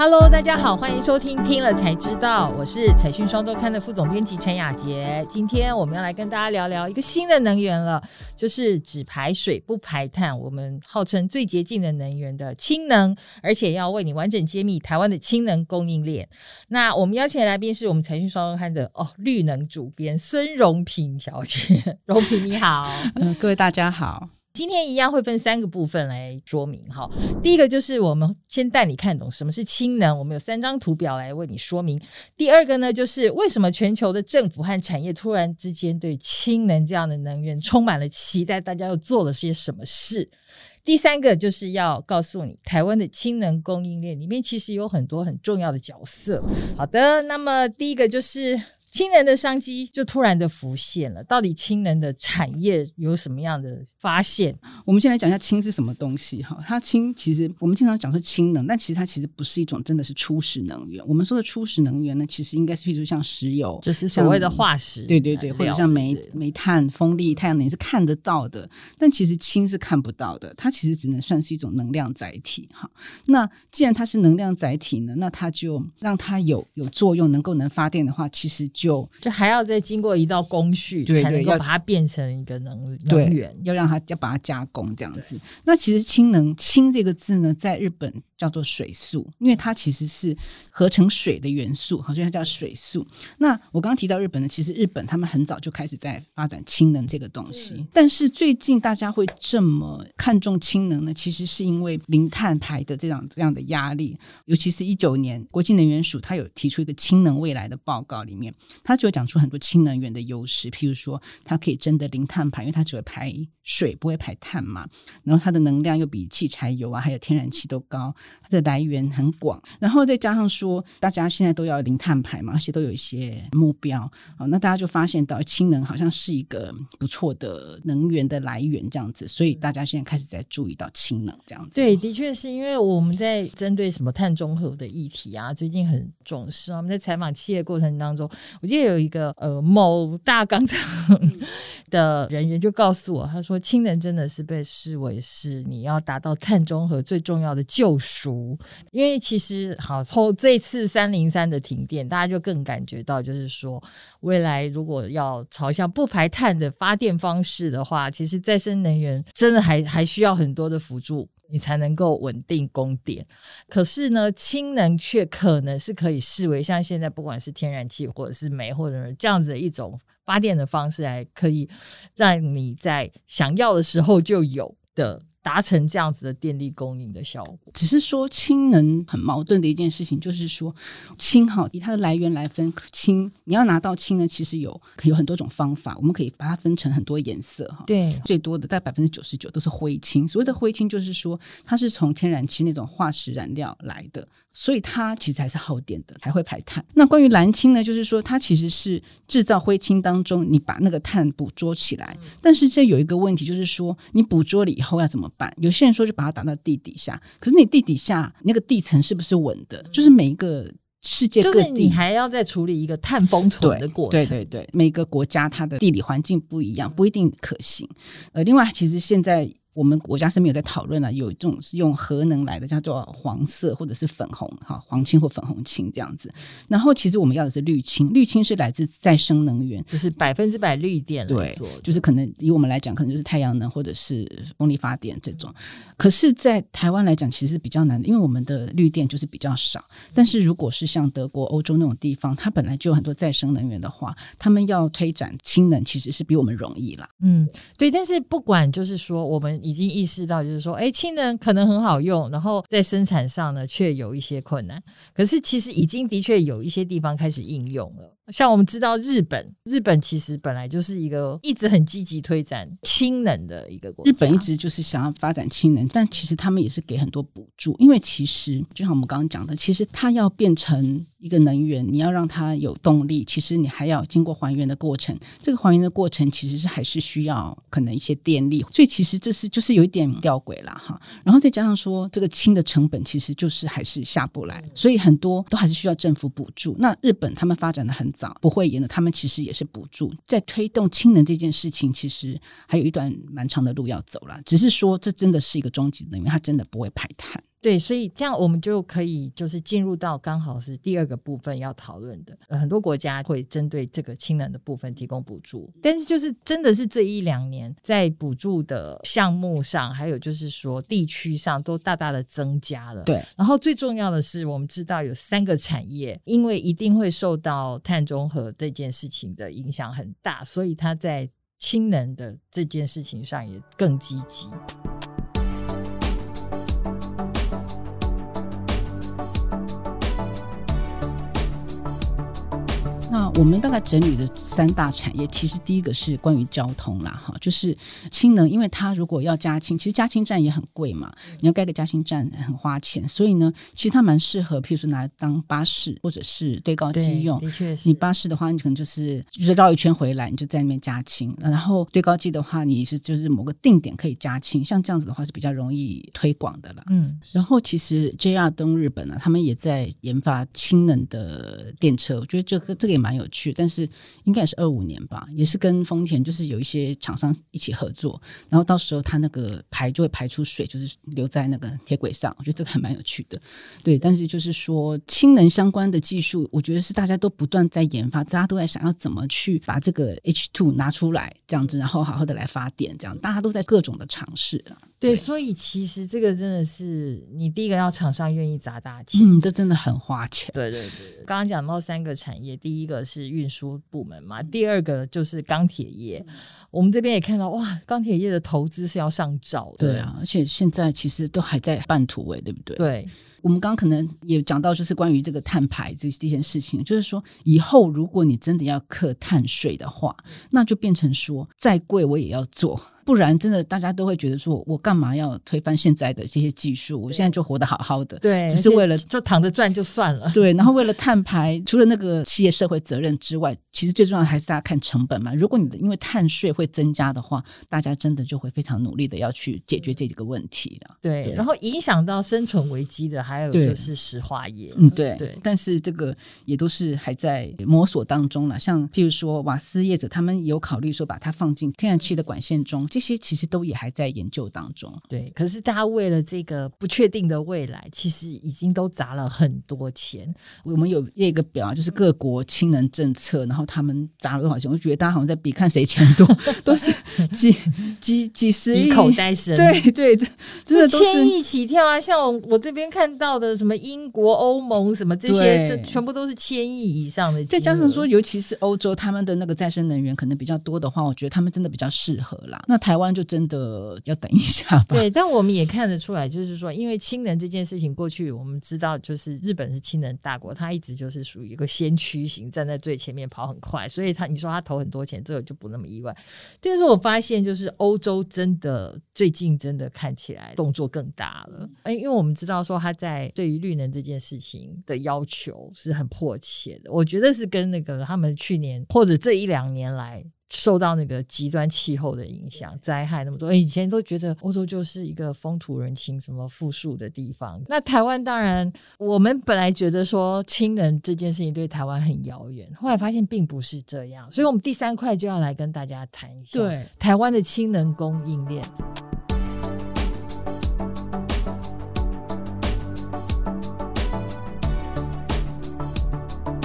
Hello，大家好，欢迎收听《听了才知道》，我是财讯双周刊的副总编辑陈雅杰。今天我们要来跟大家聊聊一个新的能源了，就是只排水不排碳，我们号称最洁净的能源的氢能，而且要为你完整揭秘台湾的氢能供应链。那我们邀请的来宾是我们财讯双周刊的哦绿能主编孙荣平小姐，荣平你好，嗯，各位大家好。今天一样会分三个部分来说明哈。第一个就是我们先带你看懂什么是氢能，我们有三张图表来为你说明。第二个呢，就是为什么全球的政府和产业突然之间对氢能这样的能源充满了期待，大家又做了些什么事？第三个就是要告诉你，台湾的氢能供应链里面其实有很多很重要的角色。好的，那么第一个就是。氢能的商机就突然的浮现了，到底氢能的产业有什么样的发现？我们先来讲一下氢是什么东西哈。它氢其实我们经常讲说氢能，但其实它其实不是一种真的是初始能源。我们说的初始能源呢，其实应该是譬如像石油，就是所谓的化石，对对对，或者像煤、煤炭、风力、太阳能是看得到的，但其实氢是看不到的。它其实只能算是一种能量载体哈。那既然它是能量载体呢，那它就让它有有作用，能够能发电的话，其实。就就还要再经过一道工序，才能够把它变成一个能能源，要让它要把它加工这样子。那其实氢能氢这个字呢，在日本叫做水素，因为它其实是合成水的元素，好像它叫水素。那我刚刚提到日本呢，其实日本他们很早就开始在发展氢能这个东西，但是最近大家会这么看重氢能呢，其实是因为零碳排的这样这样的压力，尤其是一九年国际能源署它有提出一个氢能未来的报告里面。它就讲出很多氢能源的优势，譬如说，它可以真的零碳排，因为它只会排水，不会排碳嘛。然后它的能量又比汽柴油啊，还有天然气都高，它的来源很广。然后再加上说，大家现在都要零碳排嘛，而且都有一些目标啊，那大家就发现到氢能好像是一个不错的能源的来源，这样子。所以大家现在开始在注意到氢能这样子。对，的确是因为我们在针对什么碳中和的议题啊，最近很重视啊。我们在采访企业过程当中。我记得有一个呃某大钢厂的人员就告诉我，他说氢能真的是被视为是你要达到碳中和最重要的救赎，因为其实好从这次三零三的停电，大家就更感觉到，就是说未来如果要朝向不排碳的发电方式的话，其实再生能源真的还还需要很多的辅助。你才能够稳定供电，可是呢，氢能却可能是可以视为像现在不管是天然气或者是煤或者是这样子的一种发电的方式，来可以让你在想要的时候就有的。达成这样子的电力供应的效果，只是说氢能很矛盾的一件事情，就是说氢哈以它的来源来分氢，你要拿到氢呢，其实有有很多种方法，我们可以把它分成很多颜色哈。对，最多的在百分之九十九都是灰氢。所谓的灰氢，就是说它是从天然气那种化石燃料来的，所以它其实还是耗电的，还会排碳。那关于蓝氢呢，就是说它其实是制造灰氢当中，你把那个碳捕捉起来，但是这有一个问题，就是说你捕捉了以后要怎么？有些人说就把它打到地底下，可是你地底下那个地层是不是稳的？就是每一个世界就是，你还要再处理一个碳封存的过程。对对对，每个国家它的地理环境不一样，不一定可行。呃，另外，其实现在。我们国家是没有在讨论了，有这种是用核能来的，叫做黄色或者是粉红，哈，黄青或粉红青这样子。然后其实我们要的是绿氢，绿氢是来自再生能源，就是百分之百绿电来做，就是可能以我们来讲，可能就是太阳能或者是风力发电这种。可是，在台湾来讲，其实是比较难的，因为我们的绿电就是比较少。但是如果是像德国、欧洲那种地方，它本来就有很多再生能源的话，他们要推展氢能，其实是比我们容易啦。嗯，对。但是不管就是说我们。已经意识到，就是说，哎，氢能可能很好用，然后在生产上呢，却有一些困难。可是，其实已经的确有一些地方开始应用了。像我们知道，日本，日本其实本来就是一个一直很积极推展氢能的一个国家。日本一直就是想要发展氢能，但其实他们也是给很多补助，因为其实就像我们刚刚讲的，其实它要变成一个能源，你要让它有动力，其实你还要经过还原的过程。这个还原的过程其实是还是需要可能一些电力，所以其实这是就是有一点吊诡了哈。然后再加上说，这个氢的成本其实就是还是下不来，所以很多都还是需要政府补助。那日本他们发展的很。早不会延的，他们其实也是补助，在推动氢能这件事情，其实还有一段蛮长的路要走了。只是说，这真的是一个终极能源，它真的不会排碳。对，所以这样我们就可以就是进入到刚好是第二个部分要讨论的。呃很多国家会针对这个氢能的部分提供补助，但是就是真的是这一两年在补助的项目上，还有就是说地区上都大大的增加了。对，然后最重要的是，我们知道有三个产业，因为一定会受到碳中和这件事情的影响很大，所以它在氢能的这件事情上也更积极。我们大概整理的三大产业，其实第一个是关于交通啦，哈，就是氢能，因为它如果要加氢，其实加氢站也很贵嘛，你要盖个加氢站很花钱，所以呢，其实它蛮适合，譬如说拿来当巴士或者是堆高机用。的确是你巴士的话，你可能就是就是绕一圈回来，你就在那边加氢；然后堆高机的话，你是就是某个定点可以加氢，像这样子的话是比较容易推广的啦。嗯，然后其实 JR 东日本呢、他们也在研发氢能的电车，我觉得这个这个也蛮有趣，但是应该也是二五年吧，也是跟丰田就是有一些厂商一起合作，然后到时候它那个排就会排出水，就是留在那个铁轨上，我觉得这个还蛮有趣的。对，但是就是说氢能相关的技术，我觉得是大家都不断在研发，大家都在想要怎么去把这个 H two 拿出来，这样子，然后好好的来发电，这样大家都在各种的尝试啊。对，所以其实这个真的是你第一个要厂商愿意砸大钱。嗯，这真的很花钱。对对对，刚刚讲到三个产业，第一个是运输部门嘛，第二个就是钢铁业。我们这边也看到，哇，钢铁业的投资是要上兆的。对啊，而且现在其实都还在半途位，对不对？对，我们刚刚可能也讲到，就是关于这个碳排这这件事情，就是说以后如果你真的要课碳税的话，那就变成说再贵我也要做。不然真的大家都会觉得说，我干嘛要推翻现在的这些技术？我现在就活得好好的，对，只是为了就躺着赚就算了。对，然后为了碳排，除了那个企业社会责任之外，其实最重要的还是大家看成本嘛。如果你的因为碳税会增加的话，大家真的就会非常努力的要去解决这几个问题了。对，对然后影响到生存危机的还有就是石化业。嗯，对对但是这个也都是还在摸索当中了。像譬如说瓦斯业者，他们有考虑说把它放进天然气的管线中，这些其实都也还在研究当中。对，可是大家为了这个不确定的未来，其实已经都砸了很多钱。我们有列一个表啊，就是各国氢能政策，然后他们砸了多少钱？我觉得大家好像在比看谁钱多，都是几几几十亿比口袋深，对对，这 真的都是千亿起跳啊！像我我这边看到的什么英国、欧盟什么这些，对这全部都是千亿以上的。再加上说，尤其是欧洲，他们的那个再生能源可能比较多的话，我觉得他们真的比较适合啦。那台湾就真的要等一下吧。对，但我们也看得出来，就是说，因为氢能这件事情，过去我们知道，就是日本是氢能大国，它一直就是属于一个先驱型，站在最前面跑很快，所以它你说它投很多钱，这个就不那么意外。但是我发现，就是欧洲真的最近真的看起来动作更大了，哎，因为我们知道说它在对于绿能这件事情的要求是很迫切的，我觉得是跟那个他们去年或者这一两年来。受到那个极端气候的影响，灾害那么多，以前都觉得欧洲就是一个风土人情、什么富庶的地方。那台湾当然，我们本来觉得说氢能这件事情对台湾很遥远，后来发现并不是这样，所以我们第三块就要来跟大家谈一下，对台湾的氢能供应链。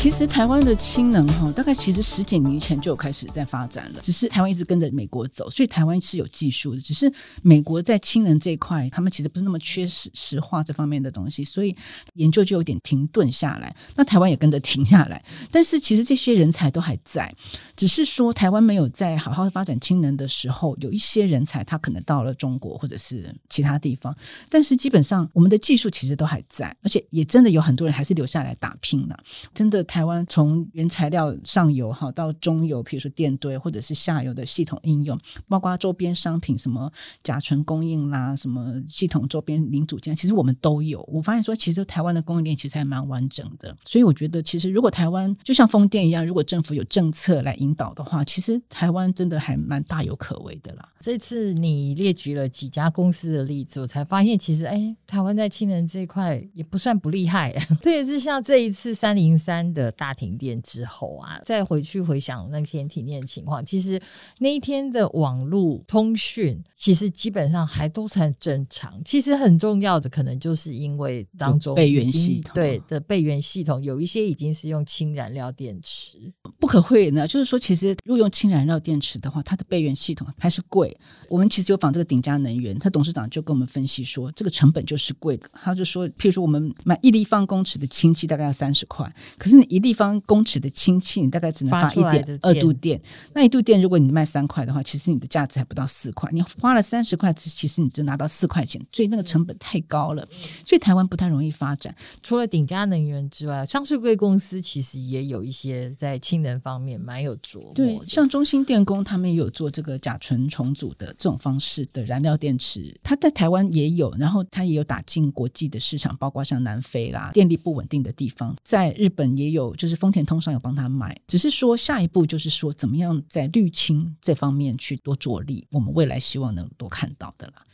其实台湾的氢能哈，大概其实十几年前就有开始在发展了，只是台湾一直跟着美国走，所以台湾是有技术的。只是美国在氢能这一块，他们其实不是那么缺石石化这方面的东西，所以研究就有点停顿下来。那台湾也跟着停下来，但是其实这些人才都还在，只是说台湾没有在好好发展氢能的时候，有一些人才他可能到了中国或者是其他地方，但是基本上我们的技术其实都还在，而且也真的有很多人还是留下来打拼了。真的，台湾从原材料上游哈到中游，比如说电堆或者是下游的系统应用，包括周边商品，什么甲醇供应啦，什么系统周边零组件，其实我们都有。我发现说，其实台湾的供应链其实还蛮完整的。所以我觉得，其实如果台湾就像风电一样，如果政府有政策来引导的话，其实台湾真的还蛮大有可为的啦。这次你列举了几家公司的例子，我才发现其实哎，台湾在氢能这一块也不算不厉害，特别是像这一次三零三的的大停电之后啊，再回去回想那天停电的情况，其实那一天的网络通讯其实基本上还都算正常。其实很重要的可能就是因为当中备源系统对的备源系统有一些已经是用氢燃料电池，不可讳呢，就是说，其实如果用氢燃料电池的话，它的备源系统还是贵。我们其实有访这个鼎家能源，他董事长就跟我们分析说，这个成本就是贵的。他就说，譬如说我们买一立方公尺的氢气大概要三十块，可是你一立方公尺的氢气，你大概只能发一点二度电。那一度电如果你卖三块的话，其实你的价值还不到四块。你花了三十块，其实你就拿到四块钱，所以那个成本太高了。所以台湾不太容易发展。除了鼎家能源之外，上市贵公司其实也有一些在氢能方面蛮有琢磨。对，像中兴电工他们也有做这个甲醇重组的这种方式的燃料电池，它在台湾也有，然后它也有打进国际的市场，包括像南非啦，电力不稳定的地方，在日本也有，就是丰田通商有帮他买。只是说下一步就是说，怎么样在绿清这方面去多着力，我们未来希望能多看到的啦。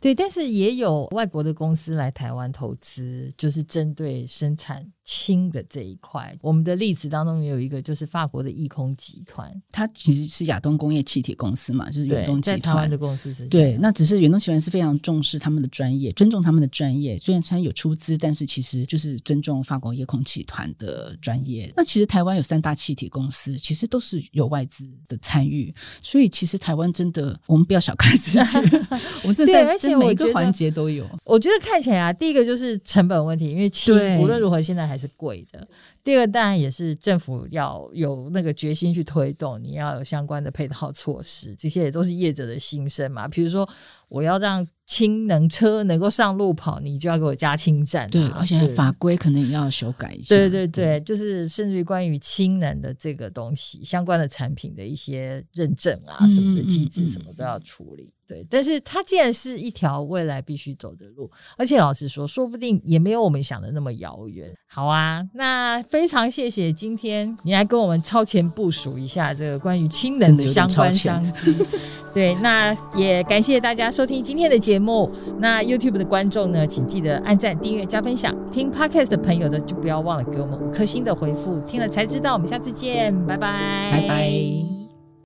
对，但是也有外国的公司来台湾投资，就是针对生产氢的这一块。我们的例子当中也有一个，就是法国的易空集团，它其实是亚东工业气体公司嘛，就是远东集团。在台湾的公司是。对，那只是远东集团是非常重视他们的专业，尊重他们的专业。虽然虽然有出资，但是其实就是尊重法国夜空集团的专业。那其实台湾有三大气体公司，其实都是有外资的参与。所以其实台湾真的，我们不要小看自己，我们这在。而且每个环节都有，我觉得看起来啊，第一个就是成本问题，因为氢无论如何现在还是贵的。第二个当然也是政府要有那个决心去推动，你要有相关的配套措施，这些也都是业者的心声嘛。比如说，我要让氢能车能够上路跑，你就要给我加氢站。对，而且法规可能也要修改一下。对对对，就是甚至于关于氢能的这个东西，相关的产品的一些认证啊什么的机制，什么都要处理。对，但是它既然是一条未来必须走的路，而且老实说，说不定也没有我们想的那么遥远。好啊，那非常谢谢今天你来跟我们超前部署一下这个关于氢能的相关商机。对，那也感谢大家收听今天的节目。那 YouTube 的观众呢，请记得按赞、订阅、加分享。听 Podcast 的朋友呢，就不要忘了给我们五颗星的回复。听了才知道，我们下次见，拜拜，拜拜。